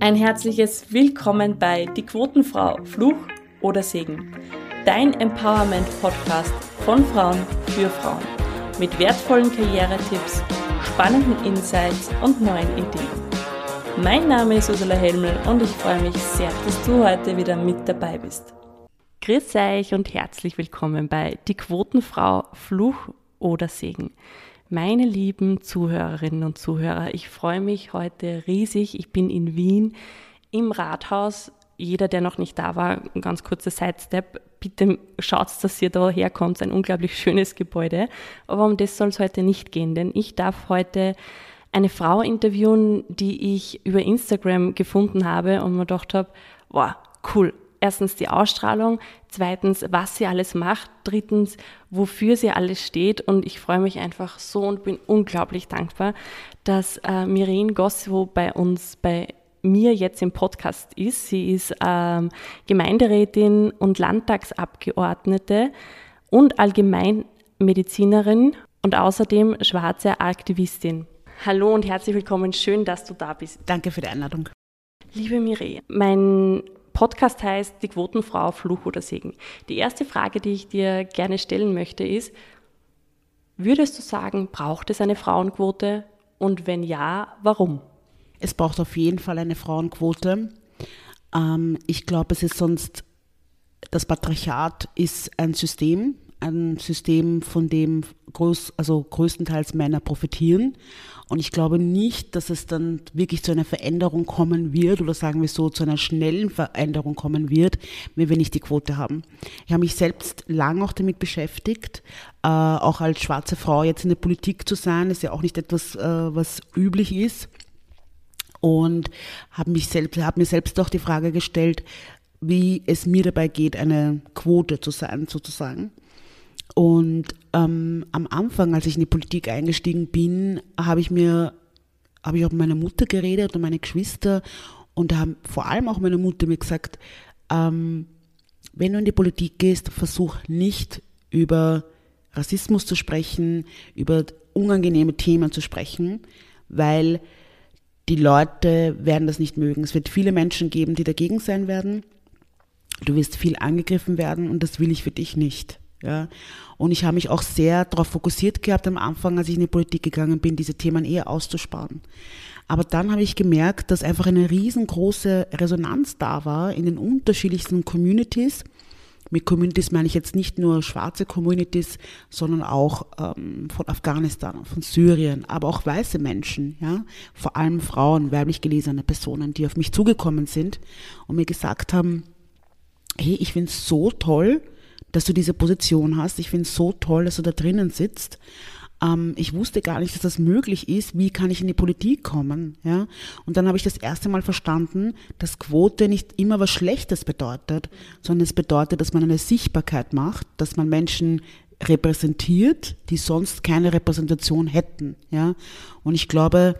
Ein herzliches Willkommen bei Die Quotenfrau, Fluch oder Segen. Dein Empowerment-Podcast von Frauen für Frauen. Mit wertvollen Karrieretipps, spannenden Insights und neuen Ideen. Mein Name ist Ursula Helmel und ich freue mich sehr, dass du heute wieder mit dabei bist. Grüß euch und herzlich willkommen bei Die Quotenfrau, Fluch oder Segen. Meine lieben Zuhörerinnen und Zuhörer, ich freue mich heute riesig. Ich bin in Wien im Rathaus. Jeder, der noch nicht da war, ein ganz kurzer Sidestep. Bitte schaut, dass ihr da herkommt. Ein unglaublich schönes Gebäude. Aber um das soll es heute nicht gehen, denn ich darf heute eine Frau interviewen, die ich über Instagram gefunden habe und mir gedacht habe, wow, cool, erstens die Ausstrahlung, zweitens, was sie alles macht, drittens, wofür sie alles steht. Und ich freue mich einfach so und bin unglaublich dankbar, dass äh, Miren Gosso bei uns, bei mir jetzt im Podcast ist. Sie ist ähm, Gemeinderätin und Landtagsabgeordnete und Allgemeinmedizinerin und außerdem schwarze Aktivistin. Hallo und herzlich willkommen. Schön, dass du da bist. Danke für die Einladung. Liebe Mireille, mein Podcast heißt Die Quotenfrau, Fluch oder Segen. Die erste Frage, die ich dir gerne stellen möchte, ist, würdest du sagen, braucht es eine Frauenquote? Und wenn ja, warum? Es braucht auf jeden Fall eine Frauenquote. Ähm, ich glaube, es ist sonst, das Patriarchat ist ein System, ein System, von dem groß, also größtenteils Männer profitieren. Und ich glaube nicht, dass es dann wirklich zu einer Veränderung kommen wird oder sagen wir so, zu einer schnellen Veränderung kommen wird, wenn wir nicht die Quote haben. Ich habe mich selbst lang auch damit beschäftigt, äh, auch als schwarze Frau jetzt in der Politik zu sein, ist ja auch nicht etwas, äh, was üblich ist. Und habe mich selbst, habe mir selbst auch die Frage gestellt, wie es mir dabei geht, eine Quote zu sein, sozusagen. Und ähm, am Anfang, als ich in die Politik eingestiegen bin, habe ich mir, habe ich auch mit meiner Mutter geredet und meine Geschwister und haben vor allem auch meine Mutter mir gesagt, ähm, wenn du in die Politik gehst, versuch nicht über Rassismus zu sprechen, über unangenehme Themen zu sprechen, weil die Leute werden das nicht mögen. Es wird viele Menschen geben, die dagegen sein werden. Du wirst viel angegriffen werden und das will ich für dich nicht. Ja. Und ich habe mich auch sehr darauf fokussiert gehabt am Anfang, als ich in die Politik gegangen bin, diese Themen eher auszusparen. Aber dann habe ich gemerkt, dass einfach eine riesengroße Resonanz da war in den unterschiedlichsten Communities. Mit Communities meine ich jetzt nicht nur schwarze Communities, sondern auch ähm, von Afghanistan, von Syrien, aber auch weiße Menschen, ja, vor allem Frauen, weiblich gelesene Personen, die auf mich zugekommen sind und mir gesagt haben, hey, ich finde es so toll, dass du diese Position hast. Ich finde es so toll, dass du da drinnen sitzt. Ähm, ich wusste gar nicht, dass das möglich ist. Wie kann ich in die Politik kommen? Ja? Und dann habe ich das erste Mal verstanden, dass Quote nicht immer was Schlechtes bedeutet, sondern es bedeutet, dass man eine Sichtbarkeit macht, dass man Menschen repräsentiert, die sonst keine Repräsentation hätten. Ja? Und ich glaube,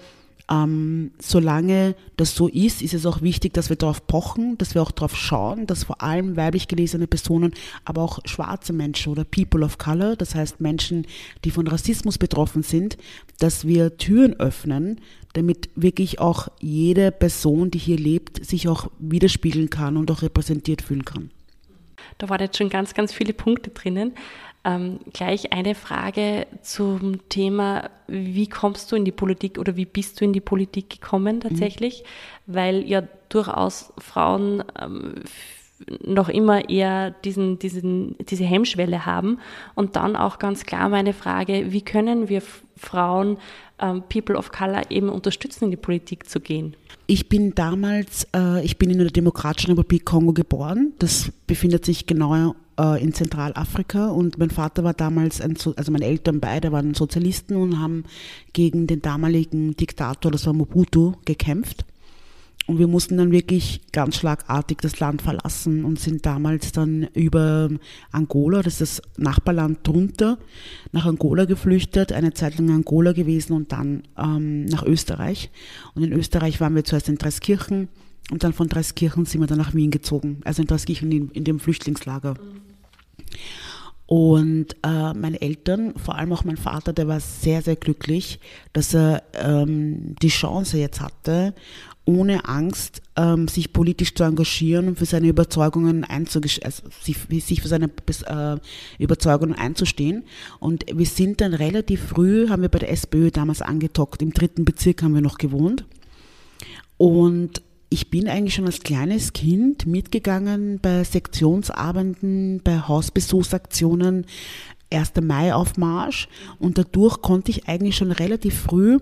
ähm, solange das so ist, ist es auch wichtig, dass wir darauf pochen, dass wir auch darauf schauen, dass vor allem weiblich gelesene Personen, aber auch schwarze Menschen oder People of Color, das heißt Menschen, die von Rassismus betroffen sind, dass wir Türen öffnen, damit wirklich auch jede Person, die hier lebt, sich auch widerspiegeln kann und auch repräsentiert fühlen kann. Da waren jetzt schon ganz, ganz viele Punkte drinnen. Ähm, gleich eine Frage zum Thema, wie kommst du in die Politik oder wie bist du in die Politik gekommen tatsächlich? Mhm. Weil ja durchaus Frauen ähm, noch immer eher diesen, diesen, diese Hemmschwelle haben. Und dann auch ganz klar meine Frage, wie können wir Frauen, ähm, People of Color eben unterstützen, in die Politik zu gehen? Ich bin damals, äh, ich bin in der Demokratischen Republik Kongo geboren. Das befindet sich genau äh, in Zentralafrika und mein Vater war damals, ein, also meine Eltern beide waren Sozialisten und haben gegen den damaligen Diktator, das war Mobutu, gekämpft. Und wir mussten dann wirklich ganz schlagartig das Land verlassen und sind damals dann über Angola, das ist das Nachbarland drunter, nach Angola geflüchtet, eine Zeit lang in Angola gewesen und dann ähm, nach Österreich. Und in Österreich waren wir zuerst in Dreiskirchen und dann von Dreiskirchen sind wir dann nach Wien gezogen, also in Dreiskirchen in, in dem Flüchtlingslager. Und äh, meine Eltern, vor allem auch mein Vater, der war sehr, sehr glücklich, dass er ähm, die Chance jetzt hatte, ohne Angst, ähm, sich politisch zu engagieren und für seine Überzeugungen einzugestehen, also sich für seine äh, Überzeugungen einzustehen. Und wir sind dann relativ früh, haben wir bei der SPÖ damals angetockt, im dritten Bezirk haben wir noch gewohnt. Und ich bin eigentlich schon als kleines Kind mitgegangen bei Sektionsabenden, bei Hausbesuchsaktionen, 1. Mai auf Marsch und dadurch konnte ich eigentlich schon relativ früh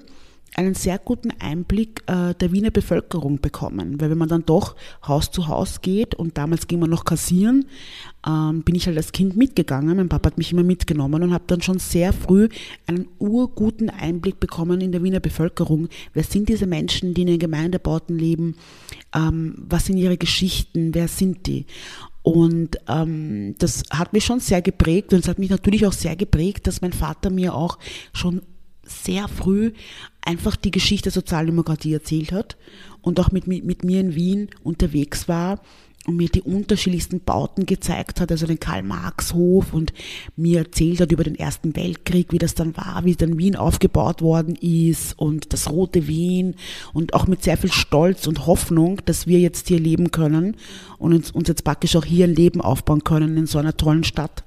einen sehr guten Einblick äh, der Wiener Bevölkerung bekommen. Weil wenn man dann doch Haus zu Haus geht und damals ging man noch kassieren, ähm, bin ich halt als Kind mitgegangen. Mein Papa hat mich immer mitgenommen und habe dann schon sehr früh einen urguten Einblick bekommen in der Wiener Bevölkerung. Wer sind diese Menschen, die in den Gemeindebauten leben? Ähm, was sind ihre Geschichten? Wer sind die? Und ähm, das hat mich schon sehr geprägt und es hat mich natürlich auch sehr geprägt, dass mein Vater mir auch schon sehr früh einfach die Geschichte der Sozialdemokratie erzählt hat und auch mit, mit, mit mir in Wien unterwegs war und mir die unterschiedlichsten Bauten gezeigt hat, also den Karl-Marx-Hof und mir erzählt hat über den Ersten Weltkrieg, wie das dann war, wie dann Wien aufgebaut worden ist und das rote Wien und auch mit sehr viel Stolz und Hoffnung, dass wir jetzt hier leben können und uns, uns jetzt praktisch auch hier ein Leben aufbauen können in so einer tollen Stadt.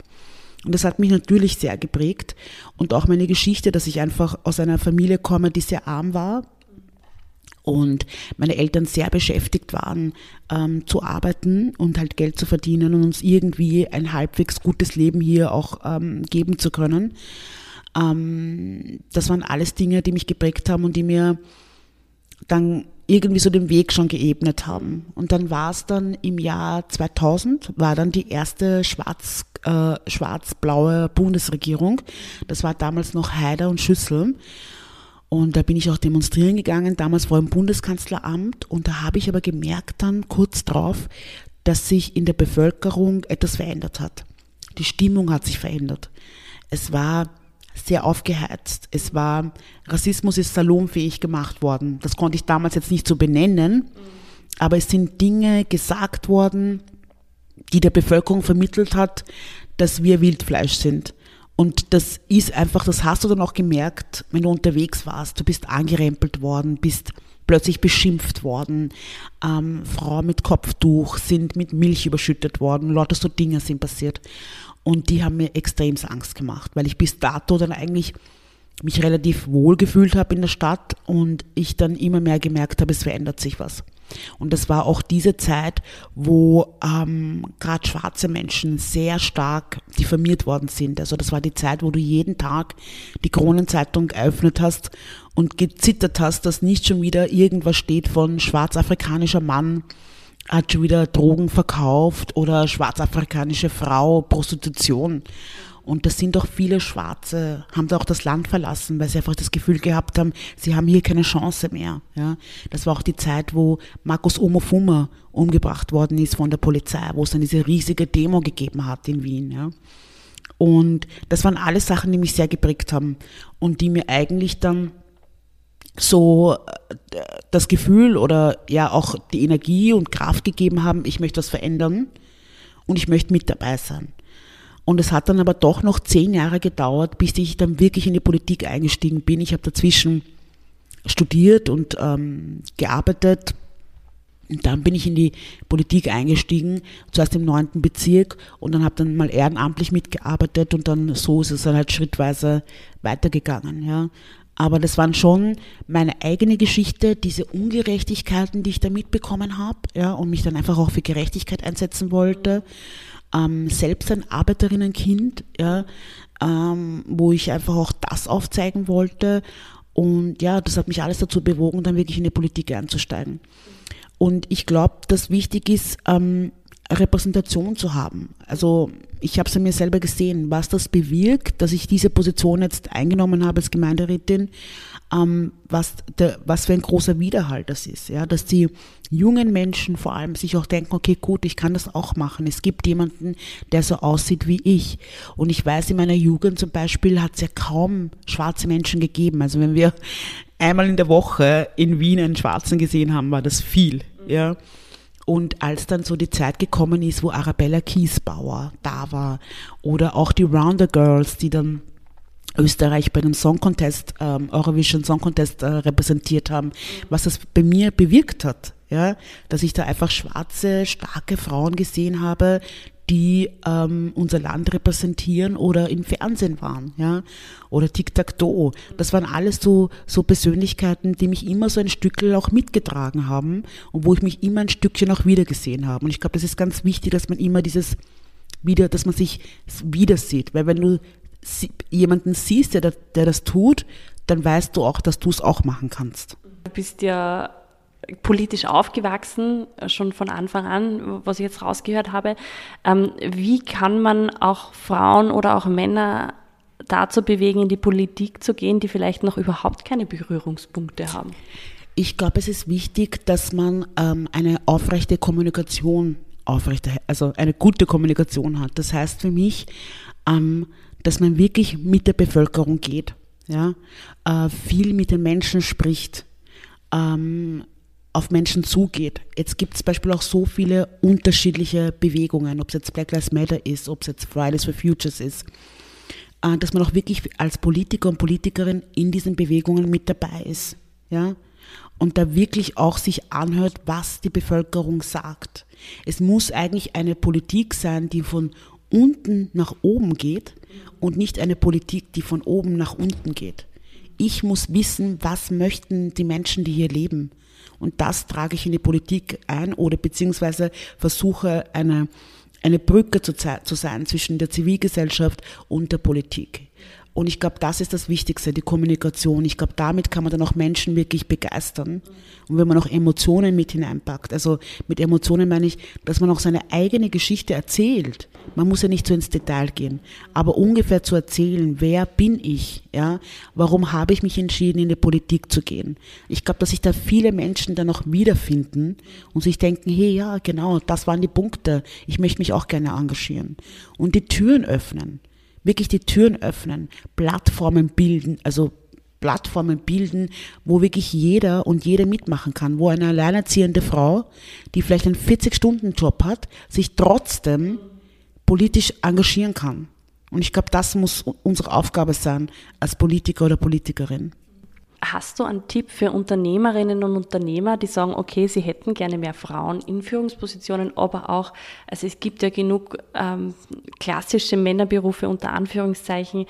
Und das hat mich natürlich sehr geprägt und auch meine Geschichte, dass ich einfach aus einer Familie komme, die sehr arm war und meine Eltern sehr beschäftigt waren, ähm, zu arbeiten und halt Geld zu verdienen und uns irgendwie ein halbwegs gutes Leben hier auch ähm, geben zu können. Ähm, das waren alles Dinge, die mich geprägt haben und die mir dann irgendwie so den Weg schon geebnet haben. Und dann war es dann im Jahr 2000, war dann die erste schwarz, äh, schwarz-blaue Bundesregierung. Das war damals noch Haider und Schüssel. Und da bin ich auch demonstrieren gegangen, damals vor dem Bundeskanzleramt. Und da habe ich aber gemerkt dann kurz drauf, dass sich in der Bevölkerung etwas verändert hat. Die Stimmung hat sich verändert. Es war sehr aufgeheizt. Es war, Rassismus ist salonfähig gemacht worden. Das konnte ich damals jetzt nicht so benennen, aber es sind Dinge gesagt worden, die der Bevölkerung vermittelt hat, dass wir Wildfleisch sind. Und das ist einfach, das hast du dann auch gemerkt, wenn du unterwegs warst. Du bist angerempelt worden, bist plötzlich beschimpft worden. Ähm, Frauen mit Kopftuch sind mit Milch überschüttet worden. Lauter so Dinge sind passiert. Und die haben mir extrem Angst gemacht, weil ich bis dato dann eigentlich mich relativ wohl gefühlt habe in der Stadt und ich dann immer mehr gemerkt habe, es verändert sich was. Und das war auch diese Zeit, wo ähm, gerade schwarze Menschen sehr stark diffamiert worden sind. Also das war die Zeit, wo du jeden Tag die Kronenzeitung geöffnet hast und gezittert hast, dass nicht schon wieder irgendwas steht von schwarzafrikanischer Mann hat schon wieder Drogen verkauft oder schwarzafrikanische Frau, Prostitution. Und das sind doch viele Schwarze, haben da auch das Land verlassen, weil sie einfach das Gefühl gehabt haben, sie haben hier keine Chance mehr. Ja, das war auch die Zeit, wo Markus Omofuma umgebracht worden ist von der Polizei, wo es dann diese riesige Demo gegeben hat in Wien. Ja. Und das waren alles Sachen, die mich sehr geprägt haben und die mir eigentlich dann so äh, das Gefühl oder ja auch die Energie und Kraft gegeben haben, ich möchte was verändern und ich möchte mit dabei sein. Und es hat dann aber doch noch zehn Jahre gedauert, bis ich dann wirklich in die Politik eingestiegen bin. Ich habe dazwischen studiert und ähm, gearbeitet. Und dann bin ich in die Politik eingestiegen, zuerst im neunten Bezirk und dann habe dann mal ehrenamtlich mitgearbeitet und dann so ist es dann halt schrittweise weitergegangen. Ja. Aber das waren schon meine eigene Geschichte, diese Ungerechtigkeiten, die ich da mitbekommen habe, ja, und mich dann einfach auch für Gerechtigkeit einsetzen wollte. Ähm, selbst ein Arbeiterinnenkind, ja, ähm, wo ich einfach auch das aufzeigen wollte. Und ja, das hat mich alles dazu bewogen, dann wirklich in die Politik einzusteigen. Und ich glaube, dass wichtig ist, ähm, Repräsentation zu haben. Also ich habe es an mir selber gesehen, was das bewirkt, dass ich diese Position jetzt eingenommen habe als Gemeinderätin, ähm, was, der, was für ein großer Widerhalt das ist. Ja, dass die jungen Menschen vor allem sich auch denken, okay, gut, ich kann das auch machen. Es gibt jemanden, der so aussieht wie ich. Und ich weiß, in meiner Jugend zum Beispiel hat es ja kaum schwarze Menschen gegeben. Also wenn wir einmal in der Woche in Wien einen Schwarzen gesehen haben, war das viel. Ja. Und als dann so die Zeit gekommen ist, wo Arabella Kiesbauer da war oder auch die Rounder Girls, die dann Österreich bei dem Song Contest, ähm, Eurovision Song Contest äh, repräsentiert haben, was das bei mir bewirkt hat. Ja, dass ich da einfach schwarze, starke Frauen gesehen habe, die ähm, unser Land repräsentieren oder im Fernsehen waren, ja, oder Tic-Tac-Toe. Das waren alles so, so Persönlichkeiten, die mich immer so ein Stückchen auch mitgetragen haben und wo ich mich immer ein Stückchen auch wiedergesehen habe. Und ich glaube, das ist ganz wichtig, dass man immer dieses wieder, dass man sich wieder sieht, weil wenn du jemanden siehst, der, der das tut, dann weißt du auch, dass du es auch machen kannst. Du bist ja politisch aufgewachsen, schon von Anfang an, was ich jetzt rausgehört habe. Ähm, wie kann man auch Frauen oder auch Männer dazu bewegen, in die Politik zu gehen, die vielleicht noch überhaupt keine Berührungspunkte haben? Ich glaube, es ist wichtig, dass man ähm, eine aufrechte Kommunikation aufrechte, also eine gute Kommunikation hat. Das heißt für mich, ähm, dass man wirklich mit der Bevölkerung geht, ja, äh, viel mit den Menschen spricht, ähm, auf Menschen zugeht. Jetzt gibt es zum Beispiel auch so viele unterschiedliche Bewegungen, ob es jetzt Black Lives Matter ist, ob es jetzt Fridays for Futures ist, äh, dass man auch wirklich als Politiker und Politikerin in diesen Bewegungen mit dabei ist, ja, und da wirklich auch sich anhört, was die Bevölkerung sagt. Es muss eigentlich eine Politik sein, die von unten nach oben geht und nicht eine Politik, die von oben nach unten geht. Ich muss wissen, was möchten die Menschen, die hier leben. Und das trage ich in die Politik ein oder beziehungsweise versuche eine, eine Brücke zu, zu sein zwischen der Zivilgesellschaft und der Politik. Und ich glaube, das ist das Wichtigste, die Kommunikation. Ich glaube, damit kann man dann auch Menschen wirklich begeistern. Und wenn man auch Emotionen mit hineinpackt, also mit Emotionen meine ich, dass man auch seine eigene Geschichte erzählt. Man muss ja nicht so ins Detail gehen, aber ungefähr zu erzählen, wer bin ich, ja? Warum habe ich mich entschieden, in die Politik zu gehen? Ich glaube, dass sich da viele Menschen dann auch wiederfinden und sich denken, hey, ja, genau, das waren die Punkte. Ich möchte mich auch gerne engagieren. Und die Türen öffnen wirklich die Türen öffnen, Plattformen bilden, also Plattformen bilden, wo wirklich jeder und jede mitmachen kann, wo eine alleinerziehende Frau, die vielleicht einen 40-Stunden-Job hat, sich trotzdem politisch engagieren kann. Und ich glaube, das muss unsere Aufgabe sein als Politiker oder Politikerin. Hast du einen Tipp für Unternehmerinnen und Unternehmer, die sagen, okay, sie hätten gerne mehr Frauen in Führungspositionen, aber auch, also es gibt ja genug ähm, klassische Männerberufe unter Anführungszeichen,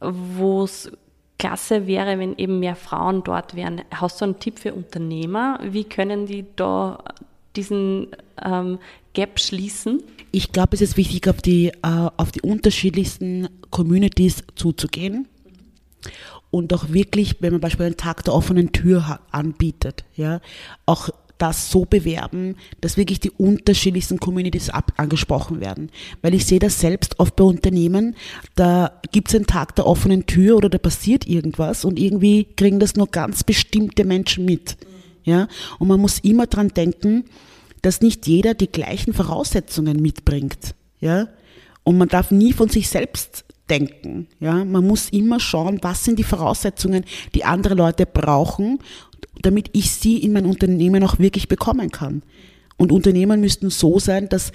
wo es klasse wäre, wenn eben mehr Frauen dort wären. Hast du einen Tipp für Unternehmer? Wie können die da diesen ähm, Gap schließen? Ich glaube, es ist wichtig, auf die, äh, auf die unterschiedlichsten Communities zuzugehen und auch wirklich, wenn man beispielsweise einen Tag der offenen Tür anbietet, ja, auch das so bewerben, dass wirklich die unterschiedlichsten Communities ab angesprochen werden. Weil ich sehe das selbst oft bei Unternehmen, da gibt es einen Tag der offenen Tür oder da passiert irgendwas und irgendwie kriegen das nur ganz bestimmte Menschen mit. Ja? Und man muss immer dran denken, dass nicht jeder die gleichen Voraussetzungen mitbringt. Ja? Und man darf nie von sich selbst denken. Ja, man muss immer schauen, was sind die Voraussetzungen, die andere Leute brauchen, damit ich sie in mein Unternehmen auch wirklich bekommen kann. Und Unternehmen müssten so sein, dass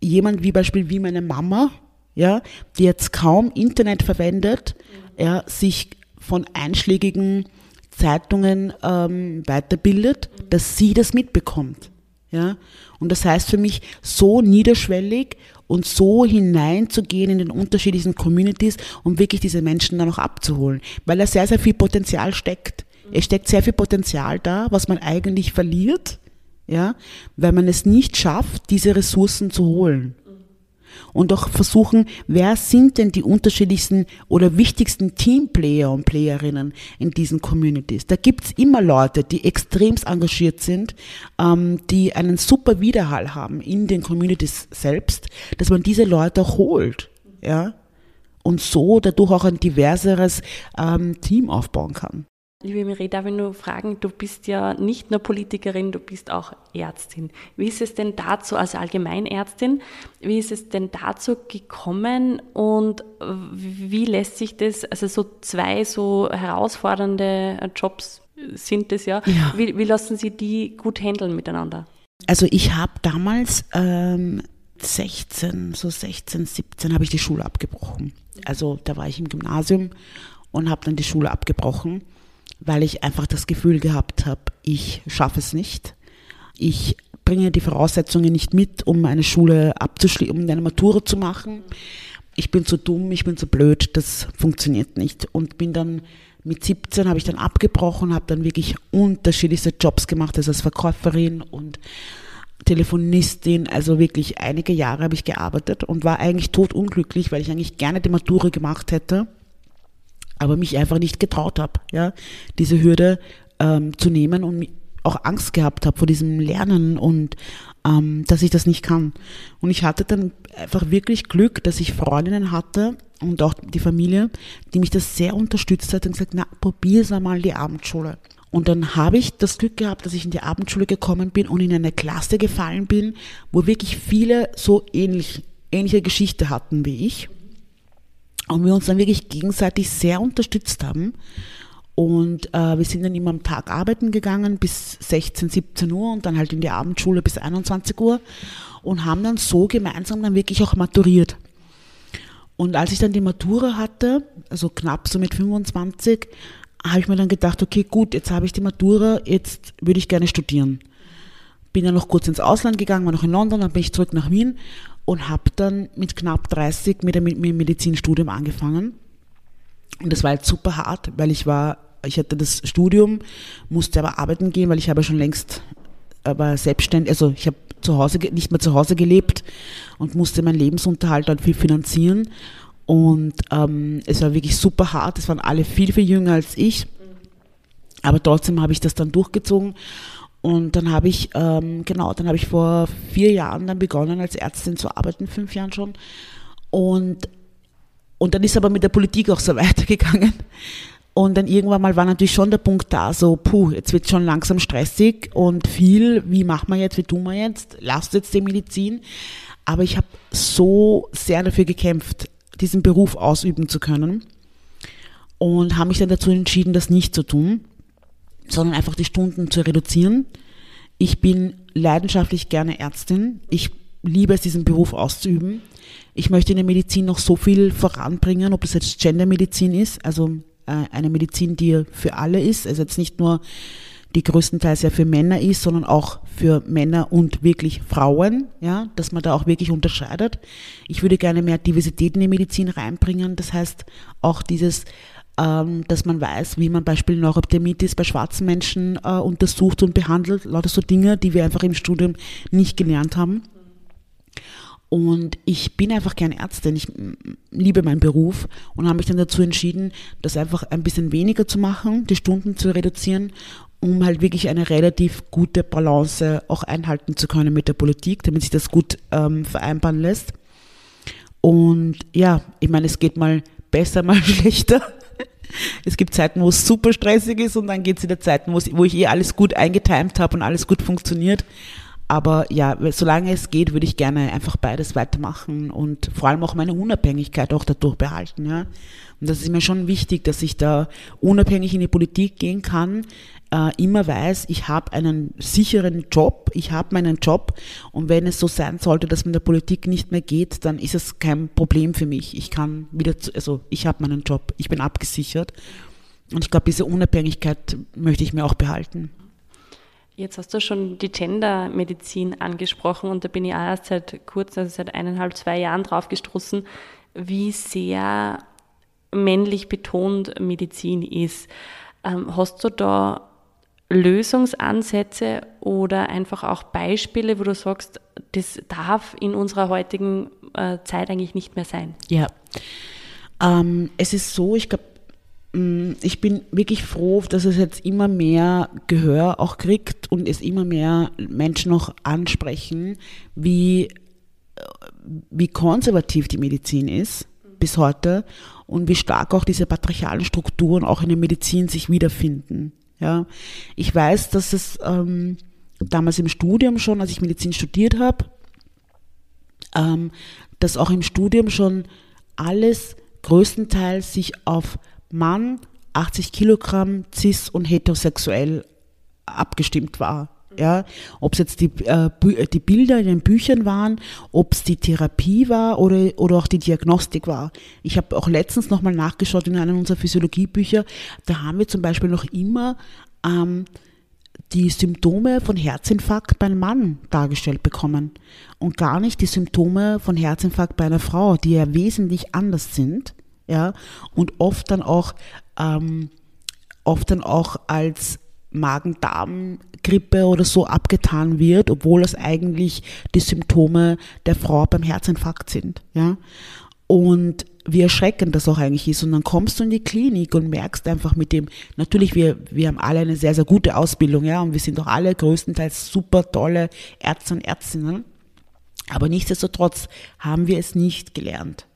jemand wie Beispiel wie meine Mama, ja, die jetzt kaum Internet verwendet, ja, sich von einschlägigen Zeitungen ähm, weiterbildet, dass sie das mitbekommt. Ja? Und das heißt für mich, so niederschwellig und so hineinzugehen in den unterschiedlichen Communities, um wirklich diese Menschen dann auch abzuholen, weil da sehr, sehr viel Potenzial steckt. Es steckt sehr viel Potenzial da, was man eigentlich verliert, ja, weil man es nicht schafft, diese Ressourcen zu holen und auch versuchen, wer sind denn die unterschiedlichsten oder wichtigsten Teamplayer und Playerinnen in diesen Communities. Da gibt's immer Leute, die extremst engagiert sind, ähm, die einen super Widerhall haben in den Communities selbst, dass man diese Leute auch holt. Ja? Und so dadurch auch ein diverseres ähm, Team aufbauen kann. Liebe Mireille, darf ich nur fragen, du bist ja nicht nur Politikerin, du bist auch Ärztin. Wie ist es denn dazu, also Allgemeinärztin, wie ist es denn dazu gekommen und wie lässt sich das, also so zwei so herausfordernde Jobs sind es ja, ja. Wie, wie lassen Sie die gut handeln miteinander? Also ich habe damals ähm, 16, so 16, 17 habe ich die Schule abgebrochen. Also da war ich im Gymnasium und habe dann die Schule abgebrochen, weil ich einfach das Gefühl gehabt habe, ich schaffe es nicht. Ich bringe die Voraussetzungen nicht mit, um eine Schule abzuschließen, um eine Matura zu machen. Ich bin zu dumm, ich bin zu blöd, das funktioniert nicht. Und bin dann mit 17 habe ich dann abgebrochen, habe dann wirklich unterschiedlichste Jobs gemacht, also als Verkäuferin und Telefonistin, also wirklich einige Jahre habe ich gearbeitet und war eigentlich totunglücklich, weil ich eigentlich gerne die Matura gemacht hätte, aber mich einfach nicht getraut habe, ja, diese Hürde ähm, zu nehmen und auch Angst gehabt habe vor diesem Lernen und ähm, dass ich das nicht kann. Und ich hatte dann einfach wirklich Glück, dass ich Freundinnen hatte und auch die Familie, die mich das sehr unterstützt hat und gesagt, na, probier's einmal die Abendschule. Und dann habe ich das Glück gehabt, dass ich in die Abendschule gekommen bin und in eine Klasse gefallen bin, wo wirklich viele so ähnlich, ähnliche Geschichte hatten wie ich. Und wir uns dann wirklich gegenseitig sehr unterstützt haben. Und äh, wir sind dann immer am Tag arbeiten gegangen bis 16, 17 Uhr und dann halt in die Abendschule bis 21 Uhr und haben dann so gemeinsam dann wirklich auch maturiert. Und als ich dann die Matura hatte, also knapp so mit 25, habe ich mir dann gedacht, okay, gut, jetzt habe ich die Matura, jetzt würde ich gerne studieren. Bin dann noch kurz ins Ausland gegangen, war noch in London, dann bin ich zurück nach Wien und habe dann mit knapp 30 mit dem Medizinstudium angefangen. Und das war jetzt super hart, weil ich war, ich hatte das Studium, musste aber arbeiten gehen, weil ich habe schon längst aber selbstständig, also ich habe zu Hause, nicht mehr zu Hause gelebt und musste meinen Lebensunterhalt dann viel finanzieren und ähm, es war wirklich super hart. Es waren alle viel, viel jünger als ich. Aber trotzdem habe ich das dann durchgezogen. Und dann habe ich, ähm, genau, dann habe ich vor vier Jahren dann begonnen, als Ärztin zu arbeiten, fünf Jahren schon. Und, und dann ist aber mit der Politik auch so weitergegangen. Und dann irgendwann mal war natürlich schon der Punkt da, so, puh, jetzt wird schon langsam stressig und viel, wie machen wir jetzt, wie tun wir jetzt, lasst jetzt die Medizin. Aber ich habe so sehr dafür gekämpft, diesen Beruf ausüben zu können. Und habe mich dann dazu entschieden, das nicht zu tun, sondern einfach die Stunden zu reduzieren. Ich bin leidenschaftlich gerne Ärztin. Ich liebe es, diesen Beruf auszuüben. Ich möchte in der Medizin noch so viel voranbringen, ob das jetzt Gendermedizin ist, also äh, eine Medizin, die für alle ist, also jetzt nicht nur die größtenteils ja für Männer ist, sondern auch für Männer und wirklich Frauen, ja, dass man da auch wirklich unterscheidet. Ich würde gerne mehr Diversität in die Medizin reinbringen. Das heißt auch dieses, dass man weiß, wie man beispielsweise Neurodermitis bei schwarzen Menschen äh, untersucht und behandelt. Lauter so Dinge, die wir einfach im Studium nicht gelernt haben. Und ich bin einfach gern Ärztin. Ich liebe meinen Beruf und habe mich dann dazu entschieden, das einfach ein bisschen weniger zu machen, die Stunden zu reduzieren um halt wirklich eine relativ gute Balance auch einhalten zu können mit der Politik, damit sich das gut ähm, vereinbaren lässt. Und ja, ich meine, es geht mal besser, mal schlechter. Es gibt Zeiten, wo es super stressig ist und dann geht es wieder Zeiten, wo ich eh alles gut eingetimt habe und alles gut funktioniert. Aber ja, solange es geht, würde ich gerne einfach beides weitermachen und vor allem auch meine Unabhängigkeit auch dadurch behalten. Ja. Und das ist mir schon wichtig, dass ich da unabhängig in die Politik gehen kann, äh, immer weiß, ich habe einen sicheren Job, ich habe meinen Job und wenn es so sein sollte, dass mit der Politik nicht mehr geht, dann ist es kein Problem für mich. Ich kann wieder, zu, also ich habe meinen Job, ich bin abgesichert und ich glaube, diese Unabhängigkeit möchte ich mir auch behalten. Jetzt hast du schon die Gendermedizin angesprochen und da bin ich auch erst seit kurz, also seit eineinhalb, zwei Jahren drauf gestoßen, wie sehr männlich betont Medizin ist. Ähm, hast du da Lösungsansätze oder einfach auch Beispiele, wo du sagst, das darf in unserer heutigen äh, Zeit eigentlich nicht mehr sein? Ja, ähm, es ist so, ich glaube, mm, ich bin wirklich froh, dass es jetzt immer mehr Gehör auch kriegt und es immer mehr Menschen noch ansprechen, wie, äh, wie konservativ die Medizin ist bis heute und wie stark auch diese patriarchalen Strukturen auch in der Medizin sich wiederfinden. Ja, ich weiß, dass es ähm, damals im Studium schon, als ich Medizin studiert habe, ähm, dass auch im Studium schon alles größtenteils sich auf Mann, 80 Kilogramm, cis und heterosexuell abgestimmt war. Ja, ob es jetzt die, äh, die Bilder in den Büchern waren, ob es die Therapie war oder, oder auch die Diagnostik war. Ich habe auch letztens nochmal nachgeschaut in einem unserer Physiologiebücher. Da haben wir zum Beispiel noch immer ähm, die Symptome von Herzinfarkt bei einem Mann dargestellt bekommen und gar nicht die Symptome von Herzinfarkt bei einer Frau, die ja wesentlich anders sind, ja, und oft dann auch, ähm, oft dann auch als Magen-Darm-Grippe oder so abgetan wird, obwohl es eigentlich die Symptome der Frau beim Herzinfarkt sind, ja. Und wie erschreckend das auch eigentlich ist. Und dann kommst du in die Klinik und merkst einfach mit dem, natürlich, wir, wir haben alle eine sehr, sehr gute Ausbildung, ja, und wir sind auch alle größtenteils super tolle Ärzte und Ärztinnen. Aber nichtsdestotrotz haben wir es nicht gelernt.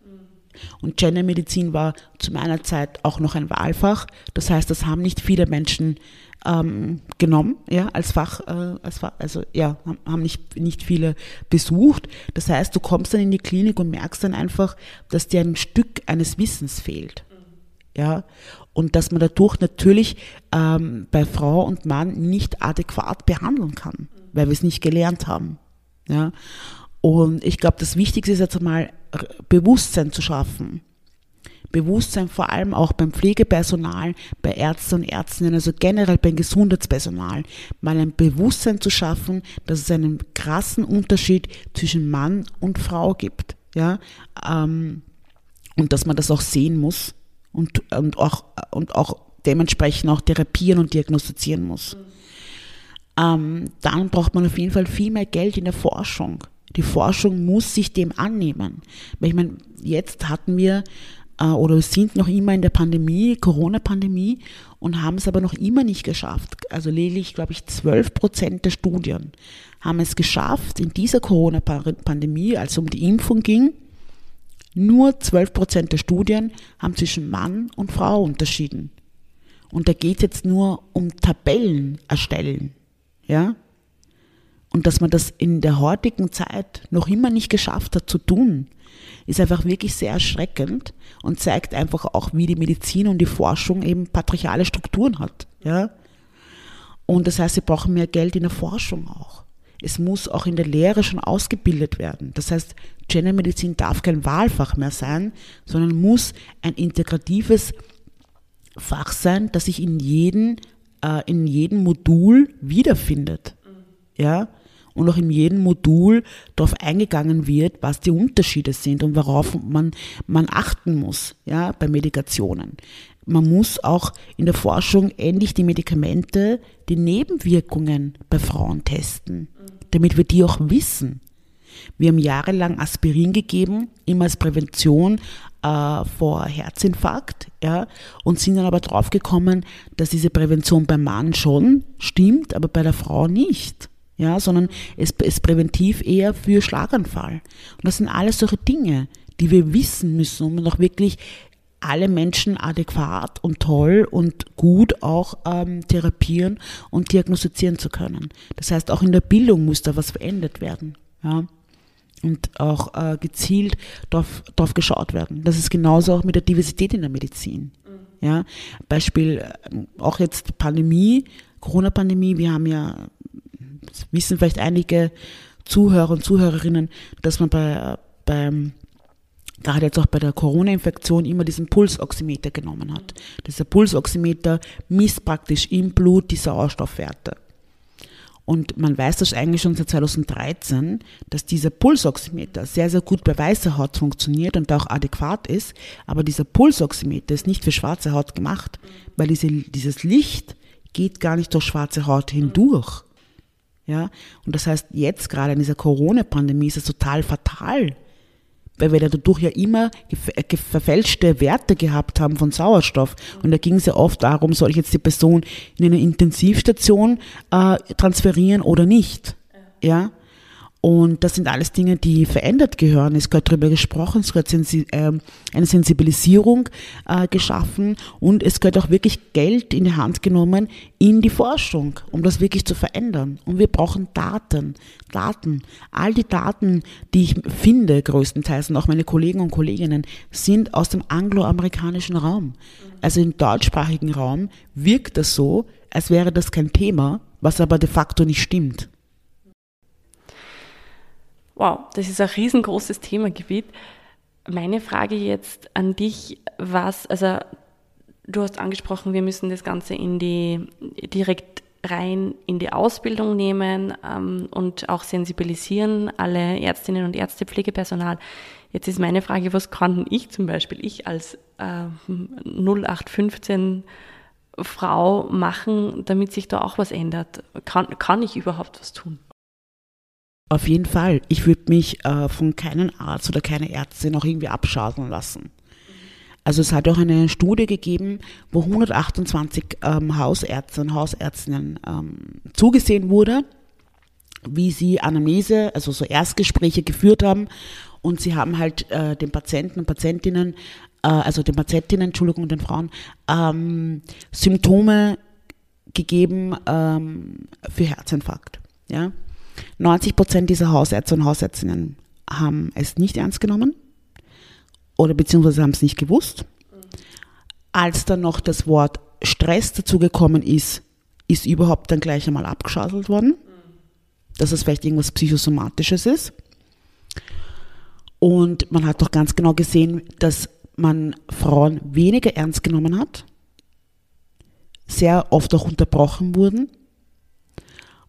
Und Gendermedizin war zu meiner Zeit auch noch ein Wahlfach. Das heißt, das haben nicht viele Menschen ähm, genommen, ja, als Fach, äh, als Fach, also ja, haben nicht, nicht viele besucht. Das heißt, du kommst dann in die Klinik und merkst dann einfach, dass dir ein Stück eines Wissens fehlt. Ja, und dass man dadurch natürlich ähm, bei Frau und Mann nicht adäquat behandeln kann, weil wir es nicht gelernt haben. Ja, und ich glaube, das Wichtigste ist jetzt einmal Bewusstsein zu schaffen. Bewusstsein vor allem auch beim Pflegepersonal, bei Ärzten und Ärztinnen, also generell beim Gesundheitspersonal, mal ein Bewusstsein zu schaffen, dass es einen krassen Unterschied zwischen Mann und Frau gibt, ja, ähm, und dass man das auch sehen muss und, und auch, und auch dementsprechend auch therapieren und diagnostizieren muss. Ähm, dann braucht man auf jeden Fall viel mehr Geld in der Forschung. Die Forschung muss sich dem annehmen. Weil ich meine, jetzt hatten wir oder sind noch immer in der Pandemie, Corona-Pandemie und haben es aber noch immer nicht geschafft. Also lediglich, glaube ich, 12 Prozent der Studien haben es geschafft, in dieser Corona-Pandemie, als es um die Impfung ging, nur 12 Prozent der Studien haben zwischen Mann und Frau unterschieden. Und da geht es jetzt nur um Tabellen erstellen. Ja? Und dass man das in der heutigen Zeit noch immer nicht geschafft hat zu tun, ist einfach wirklich sehr erschreckend und zeigt einfach auch, wie die Medizin und die Forschung eben patriarchale Strukturen hat. Ja? Und das heißt, sie brauchen mehr Geld in der Forschung auch. Es muss auch in der Lehre schon ausgebildet werden. Das heißt, Gendermedizin darf kein Wahlfach mehr sein, sondern muss ein integratives Fach sein, das sich in jedem, äh, in jedem Modul wiederfindet. Ja? Und auch in jedem Modul darauf eingegangen wird, was die Unterschiede sind und worauf man, man achten muss ja, bei Medikationen. Man muss auch in der Forschung endlich die Medikamente, die Nebenwirkungen bei Frauen testen, damit wir die auch wissen. Wir haben jahrelang Aspirin gegeben, immer als Prävention äh, vor Herzinfarkt, ja, und sind dann aber draufgekommen, dass diese Prävention beim Mann schon stimmt, aber bei der Frau nicht ja, sondern es ist präventiv eher für Schlaganfall. Und das sind alles solche Dinge, die wir wissen müssen, um noch wirklich alle Menschen adäquat und toll und gut auch ähm, therapieren und diagnostizieren zu können. Das heißt, auch in der Bildung muss da was verändert werden. Ja? Und auch äh, gezielt darauf, darauf geschaut werden. Das ist genauso auch mit der Diversität in der Medizin. Mhm. Ja? Beispiel äh, auch jetzt Pandemie, Corona-Pandemie, wir haben ja wissen vielleicht einige Zuhörer und Zuhörerinnen, dass man bei, beim gerade jetzt auch bei der Corona-Infektion immer diesen Pulsoximeter genommen hat. Dieser Pulsoximeter misst praktisch im Blut die Sauerstoffwerte. Und man weiß das eigentlich schon seit 2013, dass dieser Pulsoximeter sehr, sehr gut bei weißer Haut funktioniert und auch adäquat ist. Aber dieser Pulsoximeter ist nicht für schwarze Haut gemacht, weil diese, dieses Licht geht gar nicht durch schwarze Haut hindurch. Ja, und das heißt, jetzt gerade in dieser Corona-Pandemie ist es total fatal, weil wir dadurch ja immer äh, verfälschte Werte gehabt haben von Sauerstoff. Und da ging es ja oft darum, soll ich jetzt die Person in eine Intensivstation äh, transferieren oder nicht. Ja. Und das sind alles Dinge, die verändert gehören. Es gehört darüber gesprochen, es gehört Sensi äh, eine Sensibilisierung äh, geschaffen und es gehört auch wirklich Geld in die Hand genommen in die Forschung, um das wirklich zu verändern. Und wir brauchen Daten, Daten. All die Daten, die ich finde, größtenteils, und auch meine Kollegen und Kolleginnen, sind aus dem angloamerikanischen Raum. Also im deutschsprachigen Raum wirkt das so, als wäre das kein Thema was aber de facto nicht stimmt. Wow, das ist ein riesengroßes Themagebiet. Meine Frage jetzt an dich, was, also du hast angesprochen, wir müssen das Ganze in die direkt rein in die Ausbildung nehmen ähm, und auch sensibilisieren, alle Ärztinnen und Ärzte, Pflegepersonal. Jetzt ist meine Frage, was kann ich zum Beispiel, ich als äh, 0815 Frau machen, damit sich da auch was ändert? Kann, kann ich überhaupt was tun? Auf jeden Fall. Ich würde mich äh, von keinem Arzt oder keiner Ärztin auch irgendwie abschaden lassen. Also es hat auch eine Studie gegeben, wo 128 ähm, Hausärzte und Hausärztinnen ähm, zugesehen wurde, wie sie Anamnese, also so Erstgespräche geführt haben und sie haben halt äh, den Patienten und Patientinnen, äh, also den Patientinnen, Entschuldigung, den Frauen, ähm, Symptome gegeben ähm, für Herzinfarkt. Ja? 90 Prozent dieser Hausärzte und Hausärztinnen haben es nicht ernst genommen oder beziehungsweise haben es nicht gewusst. Als dann noch das Wort Stress dazugekommen ist, ist überhaupt dann gleich einmal abgeschaltet worden, dass es vielleicht irgendwas Psychosomatisches ist. Und man hat doch ganz genau gesehen, dass man Frauen weniger ernst genommen hat, sehr oft auch unterbrochen wurden.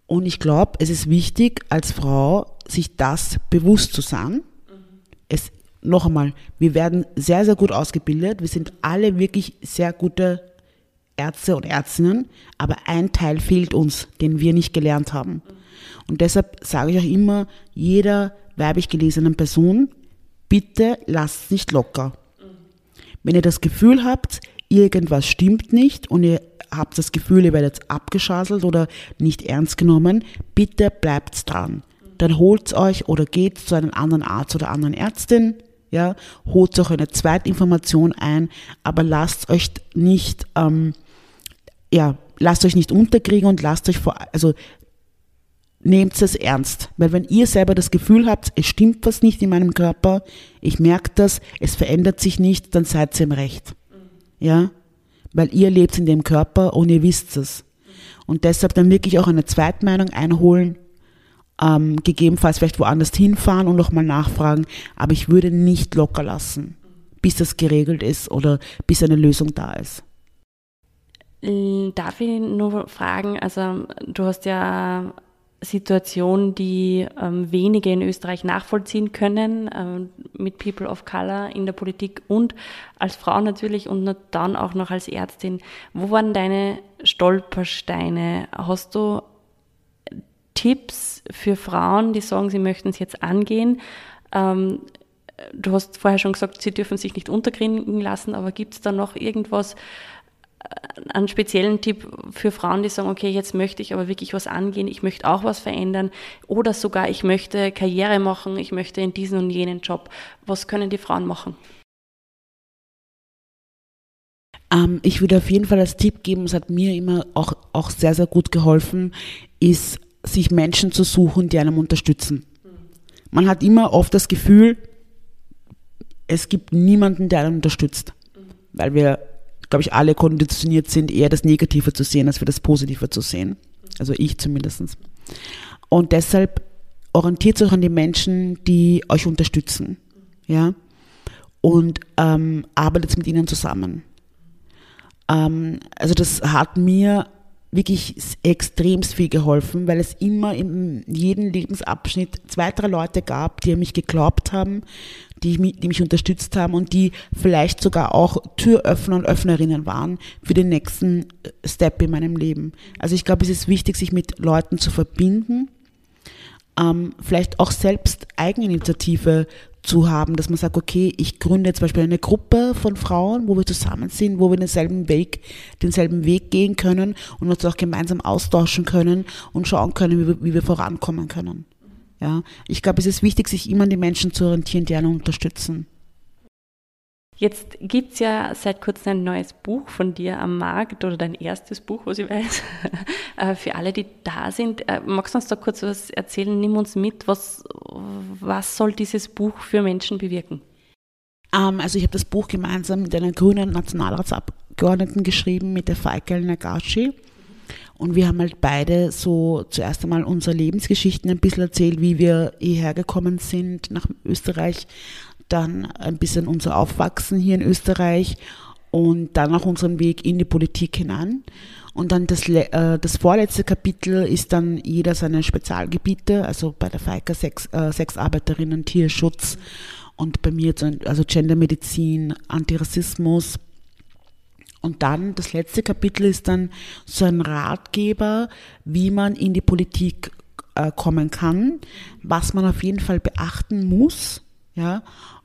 Und ich glaube, es ist wichtig, als Frau sich das bewusst zu sein. Es noch einmal, wir werden sehr, sehr gut ausgebildet. Wir sind alle wirklich sehr gute Ärzte und Ärztinnen, aber ein Teil fehlt uns, den wir nicht gelernt haben. Und deshalb sage ich auch immer, jeder weiblich gelesenen Person, bitte lasst nicht locker. Wenn ihr das Gefühl habt, irgendwas stimmt nicht und ihr habt das Gefühl, ihr werdet abgeschaselt oder nicht ernst genommen, bitte bleibt dran. Dann holt euch oder geht zu einem anderen Arzt oder anderen Ärztin, ja, holt euch eine Zweitinformation ein, aber lasst euch nicht, ähm, ja, lasst euch nicht unterkriegen und lasst euch vor, also nehmt es ernst. Weil wenn ihr selber das Gefühl habt, es stimmt was nicht in meinem Körper, ich merke das, es verändert sich nicht, dann seid ihr im Recht. Ja? Weil ihr lebt in dem Körper und ihr wisst es. Und deshalb dann wirklich auch eine Zweitmeinung einholen, ähm, gegebenenfalls vielleicht woanders hinfahren und nochmal nachfragen. Aber ich würde nicht locker lassen, bis das geregelt ist oder bis eine Lösung da ist. Darf ich nur fragen, also du hast ja Situation, die ähm, wenige in Österreich nachvollziehen können, ähm, mit People of Color in der Politik und als Frau natürlich und dann auch noch als Ärztin. Wo waren deine Stolpersteine? Hast du Tipps für Frauen, die sagen, sie möchten es jetzt angehen? Ähm, du hast vorher schon gesagt, sie dürfen sich nicht unterkriegen lassen, aber gibt es da noch irgendwas, einen speziellen Tipp für Frauen, die sagen, okay, jetzt möchte ich aber wirklich was angehen, ich möchte auch was verändern oder sogar ich möchte Karriere machen, ich möchte in diesen und jenen Job. Was können die Frauen machen? Ähm, ich würde auf jeden Fall als Tipp geben, es hat mir immer auch, auch sehr, sehr gut geholfen, ist sich Menschen zu suchen, die einem unterstützen. Man hat immer oft das Gefühl, es gibt niemanden, der einen unterstützt, weil wir, glaube ich, alle konditioniert sind, eher das Negative zu sehen, als wir das Positive zu sehen. Also ich zumindest. Und deshalb orientiert euch an die Menschen, die euch unterstützen, ja, und ähm, arbeitet mit ihnen zusammen. Ähm, also das hat mir wirklich extremst viel geholfen, weil es immer in jedem Lebensabschnitt zwei, drei Leute gab, die mich geglaubt haben, die, die mich unterstützt haben und die vielleicht sogar auch Türöffner und Öffnerinnen waren für den nächsten Step in meinem Leben. Also ich glaube, es ist wichtig, sich mit Leuten zu verbinden, ähm, vielleicht auch selbst Eigeninitiative zu haben, dass man sagt, okay, ich gründe zum Beispiel eine Gruppe von Frauen, wo wir zusammen sind, wo wir denselben Weg, denselben Weg gehen können und uns auch gemeinsam austauschen können und schauen können, wie wir, wie wir vorankommen können. Ja, ich glaube, es ist wichtig, sich immer an die Menschen zu orientieren, die einen unterstützen. Jetzt gibt es ja seit kurzem ein neues Buch von dir am Markt oder dein erstes Buch, was ich weiß, äh, für alle, die da sind. Äh, magst du uns da kurz was erzählen? Nimm uns mit, was, was soll dieses Buch für Menschen bewirken? Ähm, also ich habe das Buch gemeinsam mit einer grünen Nationalratsabgeordneten geschrieben, mit der Feikel Nagashi. Und wir haben halt beide so zuerst einmal unsere Lebensgeschichten ein bisschen erzählt, wie wir hierher gekommen sind nach Österreich, dann ein bisschen unser Aufwachsen hier in Österreich und dann auch unseren Weg in die Politik hinein. Und dann das, äh, das vorletzte Kapitel ist dann jeder seine Spezialgebiete, also bei der FEIKA Sex, äh, Sexarbeiterinnen, Tierschutz und bei mir also Gendermedizin, Antirassismus. Und dann das letzte Kapitel ist dann so ein Ratgeber, wie man in die Politik äh, kommen kann, was man auf jeden Fall beachten muss, ja,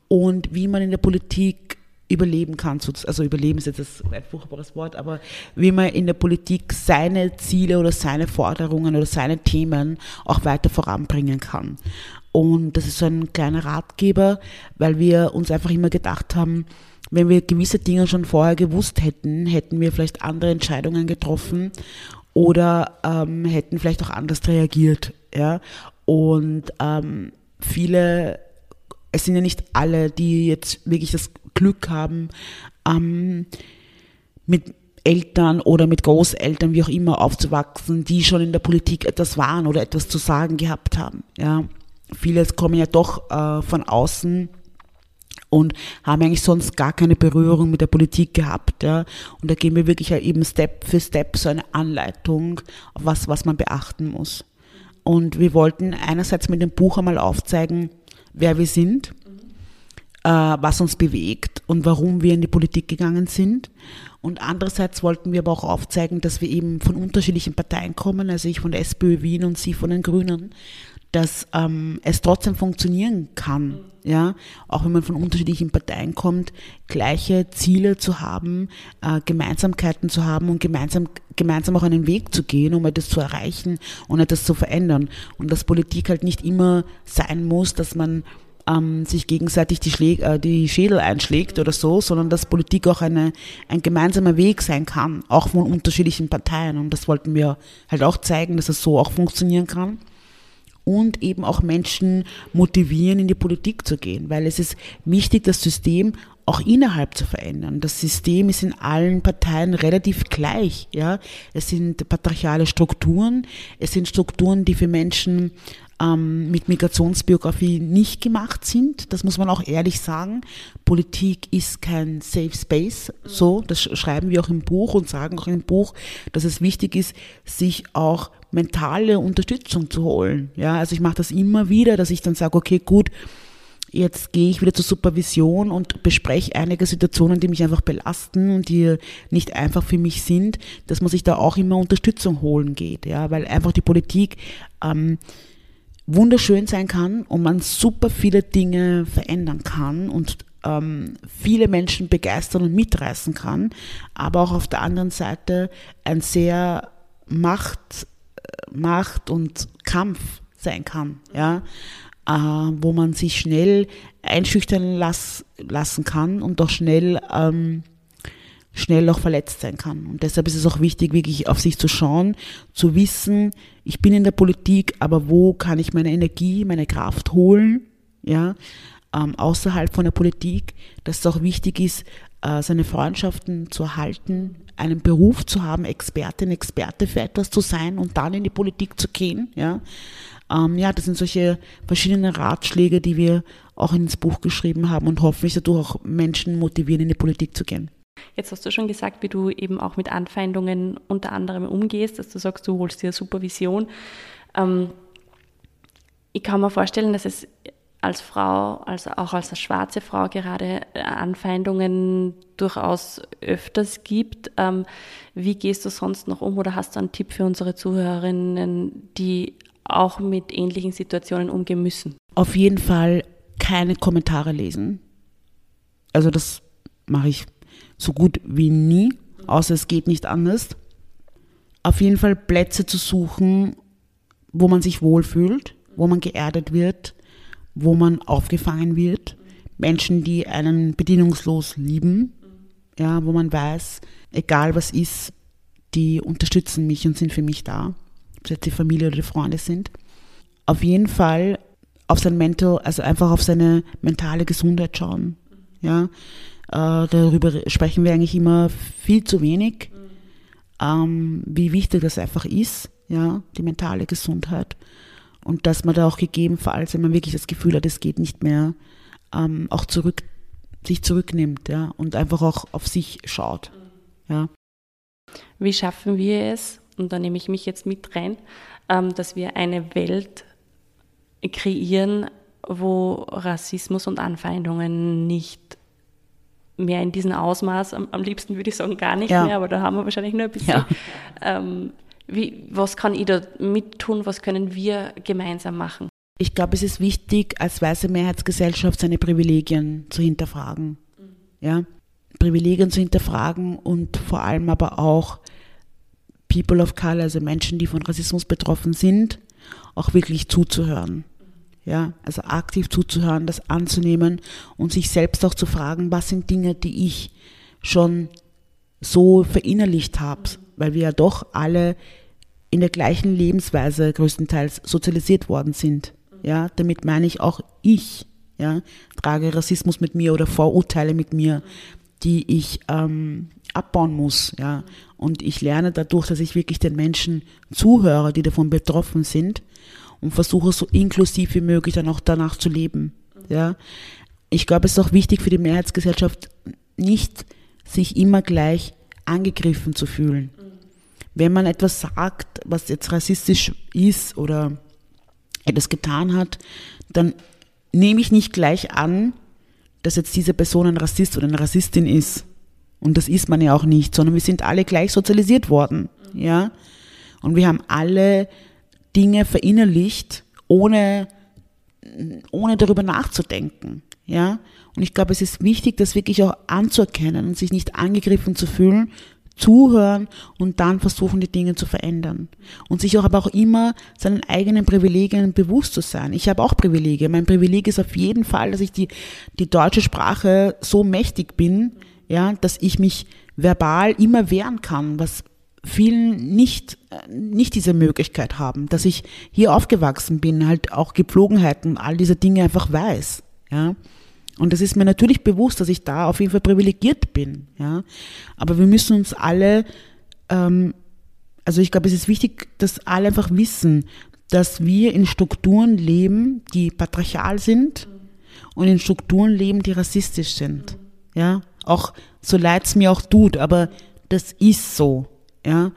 und wie man in der Politik überleben kann. Also überleben ist jetzt ein furchtbares Wort, aber wie man in der Politik seine Ziele oder seine Forderungen oder seine Themen auch weiter voranbringen kann. Und das ist so ein kleiner Ratgeber, weil wir uns einfach immer gedacht haben, wenn wir gewisse Dinge schon vorher gewusst hätten, hätten wir vielleicht andere Entscheidungen getroffen oder ähm, hätten vielleicht auch anders reagiert. Ja? Und ähm, viele es sind ja nicht alle, die jetzt wirklich das Glück haben, ähm, mit Eltern oder mit Großeltern, wie auch immer, aufzuwachsen, die schon in der Politik etwas waren oder etwas zu sagen gehabt haben. Ja. Viele kommen ja doch äh, von außen und haben eigentlich sonst gar keine Berührung mit der Politik gehabt. Ja. Und da geben wir wirklich eben Step für Step so eine Anleitung, was, was man beachten muss. Und wir wollten einerseits mit dem Buch einmal aufzeigen, wer wir sind, äh, was uns bewegt und warum wir in die Politik gegangen sind. Und andererseits wollten wir aber auch aufzeigen, dass wir eben von unterschiedlichen Parteien kommen, also ich von der SPÖ Wien und Sie von den Grünen, dass ähm, es trotzdem funktionieren kann, ja, auch wenn man von unterschiedlichen Parteien kommt, gleiche Ziele zu haben, äh, Gemeinsamkeiten zu haben und gemeinsam, gemeinsam auch einen Weg zu gehen, um etwas zu erreichen und etwas zu verändern. Und dass Politik halt nicht immer sein muss, dass man ähm, sich gegenseitig die, Schläge, äh, die Schädel einschlägt oder so, sondern dass Politik auch eine, ein gemeinsamer Weg sein kann, auch von unterschiedlichen Parteien. Und das wollten wir halt auch zeigen, dass es so auch funktionieren kann und eben auch Menschen motivieren, in die Politik zu gehen, weil es ist wichtig, das System auch innerhalb zu verändern. Das System ist in allen Parteien relativ gleich, ja. Es sind patriarchale Strukturen, es sind Strukturen, die für Menschen ähm, mit Migrationsbiografie nicht gemacht sind. Das muss man auch ehrlich sagen. Politik ist kein Safe Space. So, das schreiben wir auch im Buch und sagen auch im Buch, dass es wichtig ist, sich auch mentale Unterstützung zu holen. Ja, also ich mache das immer wieder, dass ich dann sage, okay, gut, jetzt gehe ich wieder zur Supervision und bespreche einige Situationen, die mich einfach belasten und die nicht einfach für mich sind, dass man sich da auch immer Unterstützung holen geht, ja, weil einfach die Politik ähm, wunderschön sein kann und man super viele Dinge verändern kann und ähm, viele Menschen begeistern und mitreißen kann, aber auch auf der anderen Seite ein sehr Macht, Macht und Kampf sein kann, ja, äh, wo man sich schnell einschüchtern las, lassen kann und auch schnell ähm, schnell auch verletzt sein kann. Und deshalb ist es auch wichtig, wirklich auf sich zu schauen, zu wissen, ich bin in der Politik, aber wo kann ich meine Energie, meine Kraft holen, ja, ähm, außerhalb von der Politik, dass es auch wichtig ist, äh, seine Freundschaften zu erhalten, einen Beruf zu haben, Expertin, Experte für etwas zu sein und dann in die Politik zu gehen, ja. Ähm, ja, das sind solche verschiedene Ratschläge, die wir auch ins Buch geschrieben haben und hoffentlich dadurch auch Menschen motivieren, in die Politik zu gehen. Jetzt hast du schon gesagt, wie du eben auch mit Anfeindungen unter anderem umgehst, dass du sagst, du holst dir Supervision. Ähm, ich kann mir vorstellen, dass es als Frau, also auch als schwarze Frau gerade Anfeindungen durchaus öfters gibt. Ähm, wie gehst du sonst noch um oder hast du einen Tipp für unsere Zuhörerinnen, die auch mit ähnlichen Situationen umgehen müssen? Auf jeden Fall keine Kommentare lesen. Also das mache ich so gut wie nie, außer es geht nicht anders. Auf jeden Fall Plätze zu suchen, wo man sich wohlfühlt, wo man geerdet wird, wo man aufgefangen wird. Menschen, die einen bedienungslos lieben, ja, wo man weiß, egal was ist, die unterstützen mich und sind für mich da, ob es jetzt die Familie oder die Freunde sind. Auf jeden Fall auf sein Mental, also einfach auf seine mentale Gesundheit schauen. Ja, äh, darüber sprechen wir eigentlich immer viel zu wenig. ähm, wie wichtig das einfach ist, ja, die mentale Gesundheit. Und dass man da auch gegebenenfalls, wenn man wirklich das Gefühl hat, es geht nicht mehr, ähm, auch zurück, sich zurücknimmt, ja, und einfach auch auf sich schaut, ja. Wie schaffen wir es, und da nehme ich mich jetzt mit rein, ähm, dass wir eine Welt kreieren, wo Rassismus und Anfeindungen nicht mehr in diesem Ausmaß, am, am liebsten würde ich sagen gar nicht ja. mehr, aber da haben wir wahrscheinlich nur ein bisschen. Ja. Ähm, wie, was kann ich da mit tun, was können wir gemeinsam machen? Ich glaube, es ist wichtig, als weiße Mehrheitsgesellschaft seine Privilegien zu hinterfragen. Mhm. Ja? Privilegien zu hinterfragen und vor allem aber auch People of Color, also Menschen, die von Rassismus betroffen sind, auch wirklich zuzuhören. Ja, also aktiv zuzuhören, das anzunehmen und sich selbst auch zu fragen, was sind Dinge, die ich schon so verinnerlicht habe, weil wir ja doch alle in der gleichen Lebensweise größtenteils sozialisiert worden sind. Ja, damit meine ich auch ich, ja, trage Rassismus mit mir oder Vorurteile mit mir, die ich ähm, abbauen muss, ja. Und ich lerne dadurch, dass ich wirklich den Menschen zuhöre, die davon betroffen sind und versuche so inklusiv wie möglich dann auch danach zu leben, ja. Ich glaube, es ist auch wichtig für die Mehrheitsgesellschaft, nicht sich immer gleich angegriffen zu fühlen. Wenn man etwas sagt, was jetzt rassistisch ist oder etwas getan hat, dann nehme ich nicht gleich an, dass jetzt diese Person ein Rassist oder eine Rassistin ist. Und das ist man ja auch nicht, sondern wir sind alle gleich sozialisiert worden, ja. Und wir haben alle Dinge verinnerlicht, ohne, ohne darüber nachzudenken, ja. Und ich glaube, es ist wichtig, das wirklich auch anzuerkennen und sich nicht angegriffen zu fühlen, zuhören und dann versuchen, die Dinge zu verändern. Und sich auch aber auch immer seinen eigenen Privilegien bewusst zu sein. Ich habe auch Privilegien. Mein Privileg ist auf jeden Fall, dass ich die, die deutsche Sprache so mächtig bin, ja, dass ich mich verbal immer wehren kann, was vielen nicht, nicht diese Möglichkeit haben, dass ich hier aufgewachsen bin, halt auch Gepflogenheiten, all diese Dinge einfach weiß, ja. Und das ist mir natürlich bewusst, dass ich da auf jeden Fall privilegiert bin. Ja? Aber wir müssen uns alle, ähm, also ich glaube, es ist wichtig, dass alle einfach wissen, dass wir in Strukturen leben, die patriarchal sind und in Strukturen leben, die rassistisch sind. Ja, auch so leid es mir auch tut, aber das ist so. Ja,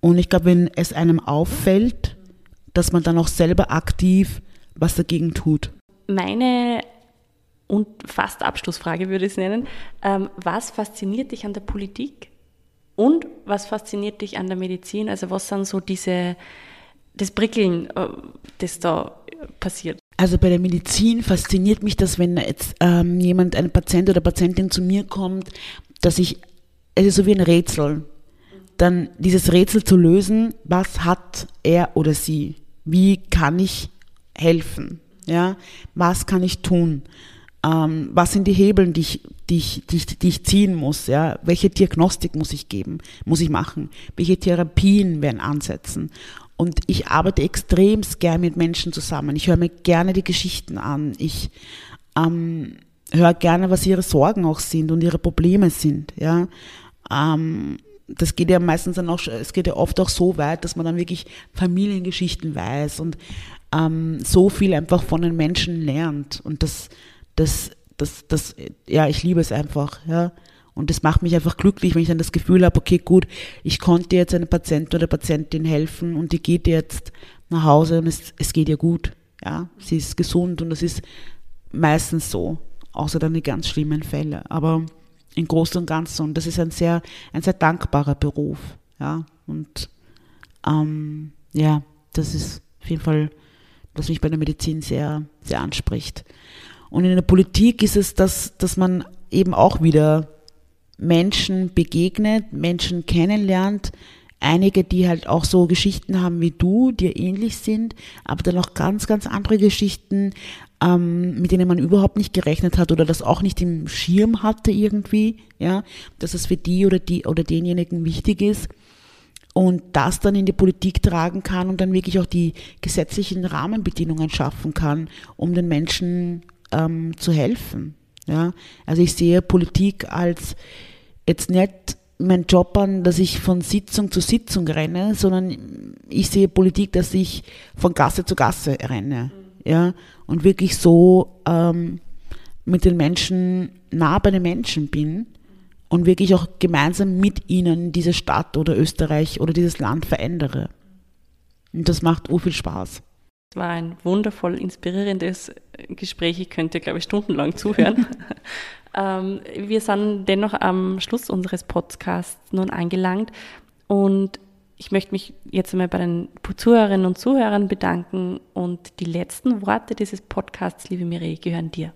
und ich glaube, wenn es einem auffällt, dass man dann auch selber aktiv was dagegen tut. Meine und fast Abschlussfrage würde ich es nennen. Ähm, was fasziniert dich an der Politik und was fasziniert dich an der Medizin? Also was sind so diese, das Prickeln, äh, das da passiert? Also bei der Medizin fasziniert mich das, wenn jetzt ähm, jemand, ein Patient oder Patientin zu mir kommt, dass ich, es ist so wie ein Rätsel, dann dieses Rätsel zu lösen, was hat er oder sie? Wie kann ich helfen? Ja, was kann ich tun? Ähm, was sind die Hebeln, die ich, die, ich, die, ich, die ich ziehen muss, ja? welche Diagnostik muss ich geben, muss ich machen, welche Therapien werden ansetzen. Und ich arbeite extrem gern mit Menschen zusammen. Ich höre mir gerne die Geschichten an. Ich ähm, höre gerne, was ihre Sorgen auch sind und ihre Probleme sind. Ja? Ähm, das geht ja meistens dann auch, es geht ja oft auch so weit, dass man dann wirklich Familiengeschichten weiß und ähm, so viel einfach von den Menschen lernt. Und das, das, das, das, ja, ich liebe es einfach, ja. Und das macht mich einfach glücklich, wenn ich dann das Gefühl habe, okay, gut, ich konnte jetzt einem Patienten oder Patientin helfen und die geht jetzt nach Hause und es, es geht ihr gut, ja. Sie ist gesund und das ist meistens so, außer dann die ganz schlimmen Fälle. Aber im Großen und Ganzen, und das ist ein sehr, ein sehr dankbarer Beruf, ja. Und ähm, ja, das ist auf jeden Fall, was mich bei der Medizin sehr, sehr anspricht. Und in der Politik ist es, dass, dass man eben auch wieder Menschen begegnet, Menschen kennenlernt, einige, die halt auch so Geschichten haben wie du, die ähnlich sind, aber dann auch ganz, ganz andere Geschichten, ähm, mit denen man überhaupt nicht gerechnet hat oder das auch nicht im Schirm hatte irgendwie, ja, dass es für die oder die oder denjenigen wichtig ist und das dann in die Politik tragen kann und dann wirklich auch die gesetzlichen Rahmenbedingungen schaffen kann, um den Menschen ähm, zu helfen. Ja? Also ich sehe Politik als jetzt nicht mein Job an, dass ich von Sitzung zu Sitzung renne, sondern ich sehe Politik, dass ich von Gasse zu Gasse renne. Ja, und wirklich so ähm, mit den Menschen nah bei den Menschen bin und wirklich auch gemeinsam mit ihnen diese Stadt oder Österreich oder dieses Land verändere. Und das macht viel Spaß. Es war ein wundervoll inspirierendes Gespräch. Ich könnte, glaube ich, stundenlang zuhören. ähm, wir sind dennoch am Schluss unseres Podcasts nun angelangt und ich möchte mich jetzt einmal bei den Zuhörerinnen und Zuhörern bedanken und die letzten Worte dieses Podcasts, liebe Mireille, gehören dir.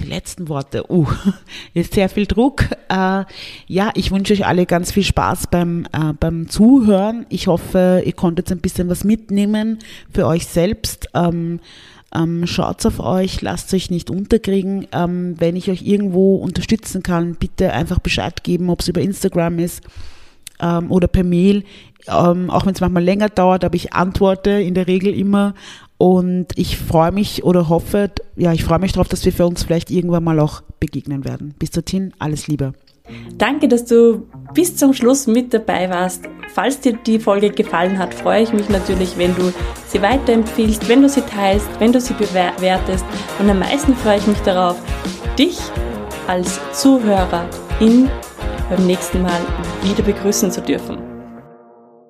Die letzten Worte, uh, ist sehr viel Druck. Äh, ja, ich wünsche euch alle ganz viel Spaß beim, äh, beim Zuhören. Ich hoffe, ihr konntet ein bisschen was mitnehmen für euch selbst. Ähm, ähm, schaut auf euch, lasst euch nicht unterkriegen. Ähm, wenn ich euch irgendwo unterstützen kann, bitte einfach Bescheid geben, ob es über Instagram ist ähm, oder per Mail ähm, auch wenn es manchmal länger dauert, aber ich antworte in der Regel immer und ich freue mich oder hoffe, ja, ich freue mich darauf, dass wir für uns vielleicht irgendwann mal auch begegnen werden. Bis dorthin, alles Liebe. Danke, dass du bis zum Schluss mit dabei warst. Falls dir die Folge gefallen hat, freue ich mich natürlich, wenn du sie weiterempfiehlst, wenn du sie teilst, wenn du sie bewertest. Und am meisten freue ich mich darauf, dich als Zuhörer in beim nächsten Mal wieder begrüßen zu dürfen.